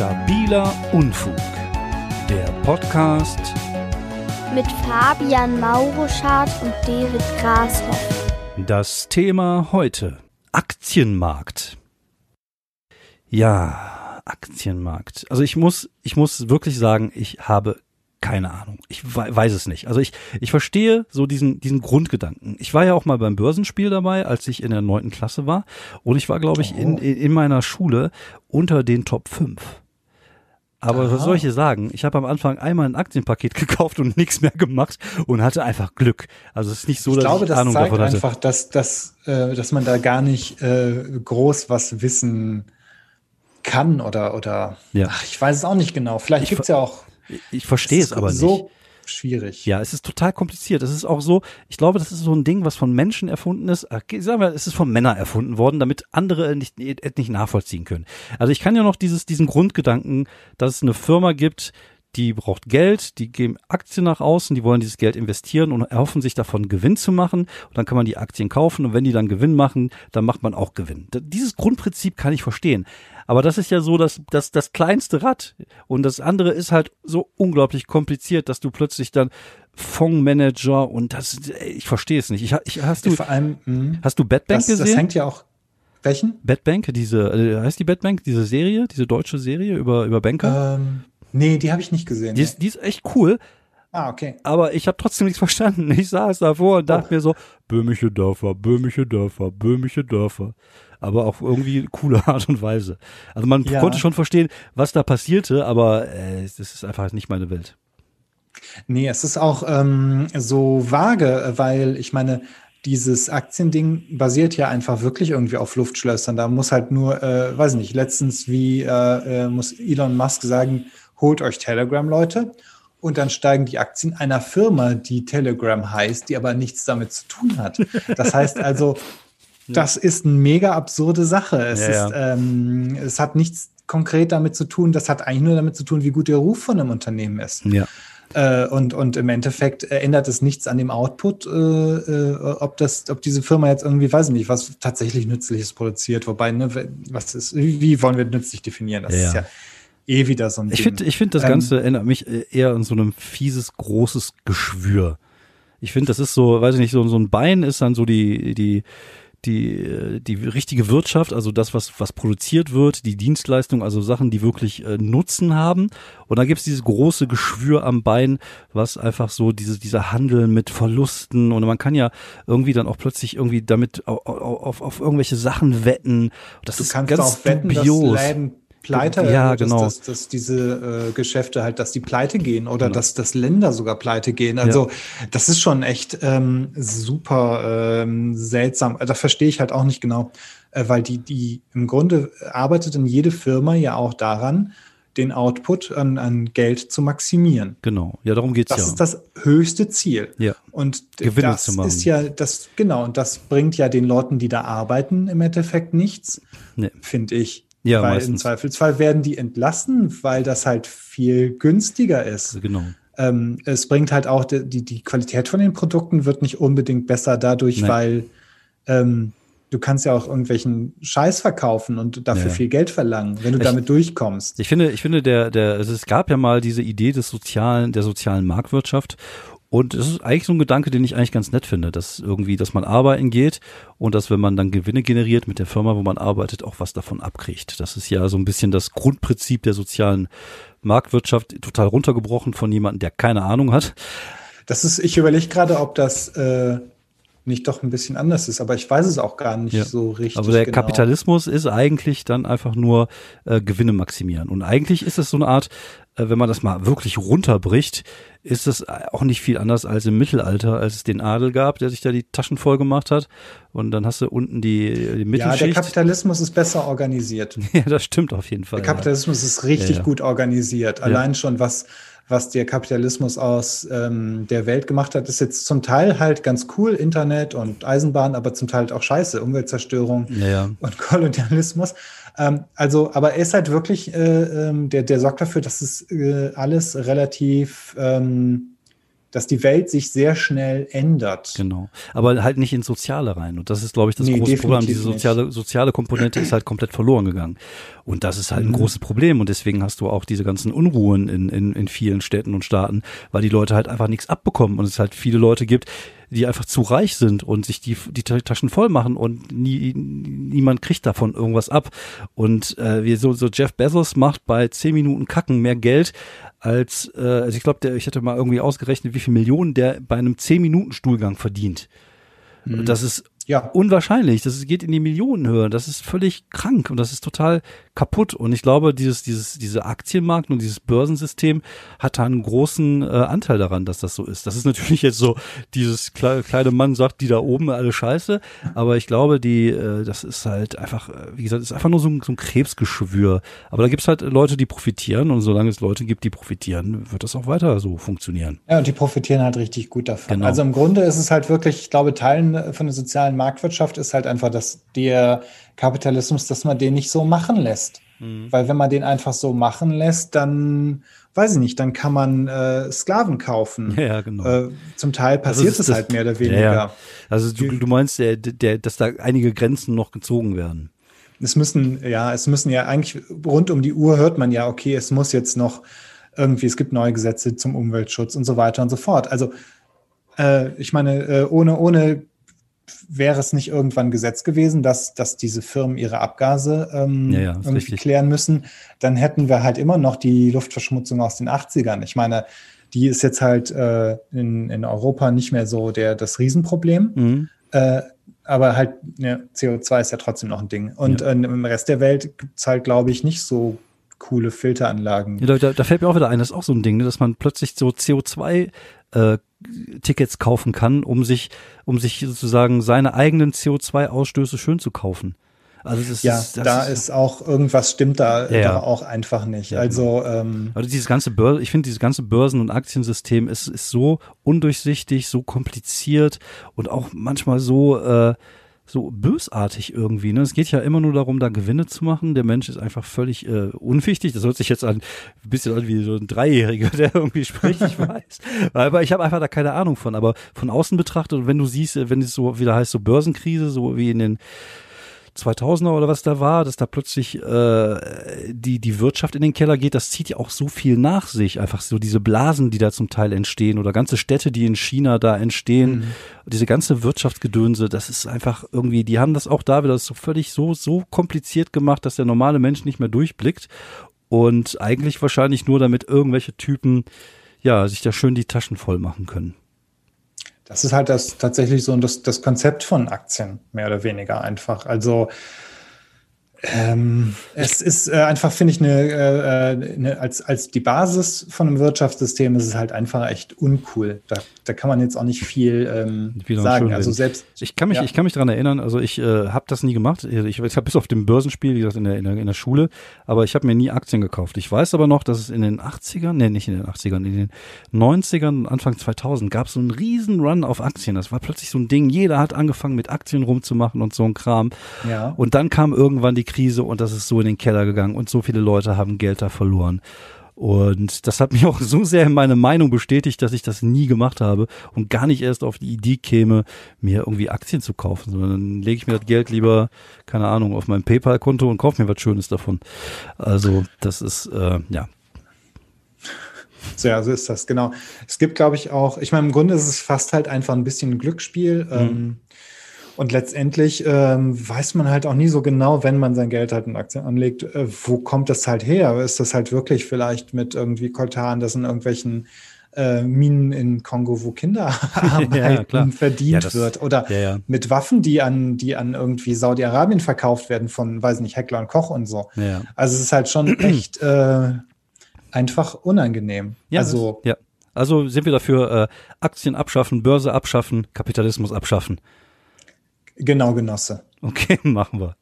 Stabiler Unfug. Der Podcast mit Fabian Mauruschardt und David Grashoff. Das Thema heute Aktienmarkt. Ja, Aktienmarkt. Also ich muss, ich muss wirklich sagen, ich habe keine Ahnung. Ich weiß es nicht. Also ich, ich verstehe so diesen, diesen Grundgedanken. Ich war ja auch mal beim Börsenspiel dabei, als ich in der neunten Klasse war. Und ich war, glaube ich, in, in meiner Schule unter den Top 5. Aber Aha. was soll ich dir sagen? Ich habe am Anfang einmal ein Aktienpaket gekauft und nichts mehr gemacht und hatte einfach Glück. Also es ist nicht so, ich dass glaube, ich Ahnung das davon hatte. einfach, dass, dass, äh, dass man da gar nicht äh, groß was wissen kann oder oder ja. ach, ich weiß es auch nicht genau. Vielleicht gibt es ja auch ich verstehe es aber so nicht. Schwierig. Ja, es ist total kompliziert. Es ist auch so, ich glaube, das ist so ein Ding, was von Menschen erfunden ist. Sagen wir, es ist von Männern erfunden worden, damit andere nicht, nicht nachvollziehen können. Also ich kann ja noch dieses, diesen Grundgedanken, dass es eine Firma gibt, die braucht Geld, die geben Aktien nach außen, die wollen dieses Geld investieren und erhoffen sich davon Gewinn zu machen. Und dann kann man die Aktien kaufen und wenn die dann Gewinn machen, dann macht man auch Gewinn. Dieses Grundprinzip kann ich verstehen. Aber das ist ja so das, das, das kleinste Rad. Und das andere ist halt so unglaublich kompliziert, dass du plötzlich dann Fondsmanager und das, ich verstehe es nicht. Ich, ich, hast du, Vor allem, mh, hast du Bad Bank das, gesehen? Das hängt ja auch, welchen? Bad Bank, diese, äh, heißt die Bad Bank, diese Serie, diese deutsche Serie über, über Banker? Ähm, nee, die habe ich nicht gesehen. Die ist, die ist echt cool. Ah, okay. Aber ich habe trotzdem nichts verstanden. Ich saß davor und dachte oh. mir so, böhmische Dörfer, böhmische Dörfer, böhmische Dörfer aber auf irgendwie coole Art und Weise. Also man ja. konnte schon verstehen, was da passierte, aber äh, das ist einfach nicht meine Welt. Nee, es ist auch ähm, so vage, weil ich meine, dieses Aktiending basiert ja einfach wirklich irgendwie auf Luftschlössern. Da muss halt nur, äh, weiß nicht, letztens wie äh, äh, muss Elon Musk sagen, holt euch Telegram, Leute. Und dann steigen die Aktien einer Firma, die Telegram heißt, die aber nichts damit zu tun hat. Das heißt also, das ist eine mega absurde Sache. Es, ja, ist, ja. Ähm, es hat nichts konkret damit zu tun, das hat eigentlich nur damit zu tun, wie gut der Ruf von einem Unternehmen ist. Ja. Äh, und, und im Endeffekt ändert es nichts an dem Output, äh, äh, ob, das, ob diese Firma jetzt irgendwie, weiß ich nicht, was tatsächlich Nützliches produziert. Wobei, ne, was ist, wie wollen wir nützlich definieren? Das ist ja eh wieder so ein Ich finde, ich finde, das Ganze ähm, erinnert mich eher an so ein fieses, großes Geschwür. Ich finde, das ist so, weiß ich nicht, so, so ein Bein ist dann so die, die, die, die richtige Wirtschaft, also das, was, was produziert wird, die Dienstleistung, also Sachen, die wirklich äh, Nutzen haben. Und dann gibt's dieses große Geschwür am Bein, was einfach so diese, dieser Handel mit Verlusten und man kann ja irgendwie dann auch plötzlich irgendwie damit auf, auf, auf irgendwelche Sachen wetten. Das du ist kannst ganz auch wetten, dubios. dass Läden pleite, ja, dass, genau. dass, dass diese äh, Geschäfte halt, dass die pleite gehen oder genau. dass, dass Länder sogar pleite gehen. Also ja. das ist schon echt ähm, super ähm, seltsam. Da verstehe ich halt auch nicht genau, äh, weil die, die im Grunde arbeitet in jede Firma ja auch daran, den Output an, an Geld zu maximieren. Genau, ja, darum geht's das ja. Das ist das höchste Ziel. Ja. Und Gewinne das zu machen. ist ja das, genau, und das bringt ja den Leuten, die da arbeiten, im Endeffekt nichts, Nee. finde ich. Ja, weil meistens. im Zweifelsfall werden die entlassen, weil das halt viel günstiger ist. Genau. Ähm, es bringt halt auch die, die, Qualität von den Produkten wird nicht unbedingt besser dadurch, Nee. weil ähm, du kannst ja auch irgendwelchen Scheiß verkaufen und dafür Ja. viel Geld verlangen, wenn du Ich- damit durchkommst. Ich finde, ich finde, der, der, also es gab ja mal diese Idee des sozialen, der sozialen Marktwirtschaft. Und es ist eigentlich so ein Gedanke, den ich eigentlich ganz nett finde, dass irgendwie, dass man arbeiten geht und dass, wenn man dann Gewinne generiert mit der Firma, wo man arbeitet, auch was davon abkriegt. Das ist ja so ein bisschen das Grundprinzip der sozialen Marktwirtschaft, total runtergebrochen von jemandem, der keine Ahnung hat. Das ist, ich überlege gerade, ob das äh, nicht doch ein bisschen anders ist, aber ich weiß es auch gar nicht Ja. so richtig. Aber der genau. Kapitalismus ist eigentlich dann einfach nur äh, Gewinne maximieren. Und eigentlich ist es so eine Art, äh, wenn man das mal wirklich runterbricht, ist es auch nicht viel anders als im Mittelalter, als es den Adel gab, der sich da die Taschen voll gemacht hat. Und dann hast du unten die, die Ja, der Mittelschicht. Kapitalismus ist besser organisiert. Ja, das stimmt auf jeden Fall. Der Kapitalismus ist richtig Ja, ja. gut organisiert. Allein schon, was, was der Kapitalismus aus ähm, der Welt gemacht hat, ist jetzt zum Teil halt ganz cool, Internet und Eisenbahn, aber zum Teil halt auch scheiße, Umweltzerstörung Ja, und Kolonialismus. Ähm, also, aber er ist halt wirklich, äh, ähm, der, der sorgt dafür, dass es äh, alles relativ ähm, dass die Welt sich sehr schnell ändert. Genau. Aber halt nicht ins Soziale rein. Und das ist, glaube ich, das nee, große Problem. Diese soziale, soziale Komponente ist halt komplett verloren gegangen. Und das ist halt ein mhm. großes Problem. Und deswegen hast du auch diese ganzen Unruhen in, in, in vielen Städten und Staaten, weil die Leute halt einfach nichts abbekommen und es halt viele Leute gibt, die einfach zu reich sind und sich die, die Taschen voll machen und nie, niemand kriegt davon irgendwas ab. Und äh, wie so, so Jeff Bezos macht bei zehn Minuten Kacken mehr Geld als, äh, also ich glaube, ich hätte mal irgendwie ausgerechnet, wie viel Millionen der bei einem zehn Minuten Stuhlgang verdient. Mhm. Das ist ja. unwahrscheinlich. Das geht in die Millionenhöhe. Das ist völlig krank und das ist total kaputt. Und ich glaube, dieses, dieses, diese Aktienmarkt und dieses Börsensystem hat da einen großen äh, Anteil daran, dass das so ist. Das ist natürlich jetzt so, dieses kle kleine Mann sagt, die da oben alle scheiße. Aber ich glaube, die, äh, das ist halt einfach, äh, wie gesagt, ist einfach nur so ein, so ein Krebsgeschwür. Aber da gibt's halt Leute, die profitieren und solange es Leute gibt, die profitieren, wird das auch weiter so funktionieren. Ja, und die profitieren halt richtig gut davon. Genau. Also im Grunde ist es halt wirklich, ich glaube, Teilen von der sozialen Marktwirtschaft ist halt einfach, dass der Kapitalismus, dass man den nicht so machen lässt. Mhm. Weil wenn man den einfach so machen lässt, dann weiß ich nicht, dann kann man äh, Sklaven kaufen. Ja, genau. Äh, zum Teil passiert also es das, halt mehr oder weniger. Ja, ja. Also du, du meinst, der, der, dass da einige Grenzen noch gezogen werden. Es müssen, ja, es müssen ja eigentlich rund um die Uhr hört man ja, okay, es muss jetzt noch irgendwie, es gibt neue Gesetze zum Umweltschutz und so weiter und so fort. Also äh, ich meine, äh, ohne, ohne wäre es nicht irgendwann Gesetz gewesen, dass, dass diese Firmen ihre Abgase ähm, ja, ja, irgendwie richtig. klären müssen, dann hätten wir halt immer noch die Luftverschmutzung aus den 80ern. Ich meine, die ist jetzt halt äh, in, in Europa nicht mehr so der, das Riesenproblem. Mhm. Äh, aber halt, ja, CO2 ist ja trotzdem noch ein Ding. Und ja. äh, im Rest der Welt gibt es halt, glaube ich, nicht so coole Filteranlagen. Ja, da, da, fällt mir auch wieder ein, das ist auch so ein Ding, ne, dass man plötzlich so CO2 äh, Tickets kaufen kann, um sich, um sich sozusagen seine eigenen CO2-Ausstöße schön zu kaufen. Also das ist, ja, da ist, ist, auch irgendwas stimmt da, ja, da auch einfach nicht. Ja, also genau. ähm, also dieses ganze Börse, ich finde dieses ganze Börsen- und Aktiensystem ist, ist so undurchsichtig, so kompliziert und auch manchmal so äh, so bösartig irgendwie. Ne? Es geht ja immer nur darum, da Gewinne zu machen. Der Mensch ist einfach völlig äh, unwichtig. Das hört sich jetzt an, ein bisschen an wie so ein Dreijähriger, der irgendwie spricht, ich weiß. Aber ich habe einfach da keine Ahnung von. Aber von außen betrachtet, wenn du siehst, wenn es so wieder heißt, so Börsenkrise, so wie in den 2000er oder was da war, dass da plötzlich äh, die die Wirtschaft in den Keller geht, das zieht ja auch so viel nach sich, einfach so diese Blasen, die da zum Teil entstehen oder ganze Städte, die in China da entstehen, mhm. diese ganze Wirtschaftsgedönse, das ist einfach irgendwie, die haben das auch da wieder so völlig so so kompliziert gemacht, dass der normale Mensch nicht mehr durchblickt und eigentlich wahrscheinlich nur damit irgendwelche Typen ja sich da schön die Taschen voll machen können. Das ist halt das tatsächlich so das, das Konzept von Aktien, mehr oder weniger einfach. Also ähm, es ist äh, einfach, finde ich, eine, äh, eine, als, als die Basis von einem Wirtschaftssystem ist es halt einfach echt uncool. Da, da kann man jetzt auch nicht viel ähm, sagen. Also selbst ich kann mich, ja. ich kann mich daran erinnern. Also ich äh, habe das nie gemacht. Ich, ich habe bis auf dem Börsenspiel, wie gesagt, in der, in der, in der Schule, aber ich habe mir nie Aktien gekauft. Ich weiß aber noch, dass es in den 80ern, nee, nicht in den 80ern, in den 90ern, Anfang 2000 gab es so einen riesen Run auf Aktien. Das war plötzlich so ein Ding. Jeder hat angefangen mit Aktien rumzumachen und so ein Kram. Ja. Und dann kam irgendwann die Krise und das ist so in den Keller gegangen und so viele Leute haben Geld da verloren. Und das hat mich auch so sehr in meine Meinung bestätigt, dass ich das nie gemacht habe und gar nicht erst auf die Idee käme, mir irgendwie Aktien zu kaufen, sondern dann lege ich mir das Geld lieber, keine Ahnung, auf mein PayPal-Konto und kaufe mir was Schönes davon. Also das ist, äh, ja. So, ja, so ist das, genau. Es gibt, glaube ich, auch, ich meine, im Grunde ist es fast halt einfach ein bisschen ein Glücksspiel. Mhm. Ähm, und letztendlich ähm, weiß man halt auch nie so genau, wenn man sein Geld halt in Aktien anlegt, äh, wo kommt das halt her? Ist das halt wirklich vielleicht mit irgendwie Koltan, das in irgendwelchen äh, Minen in Kongo, wo Kinderarbeit ja, verdient ja, das, wird? Oder ja, mit Waffen, die an, die an irgendwie Saudi-Arabien verkauft werden von, weiß nicht, Heckler und Koch und so. Also es ist halt schon echt äh, einfach unangenehm. Ja, also, ja. Also sind wir dafür äh, Aktien abschaffen, Börse abschaffen, Kapitalismus abschaffen. Genau, Genosse. Okay, machen wir.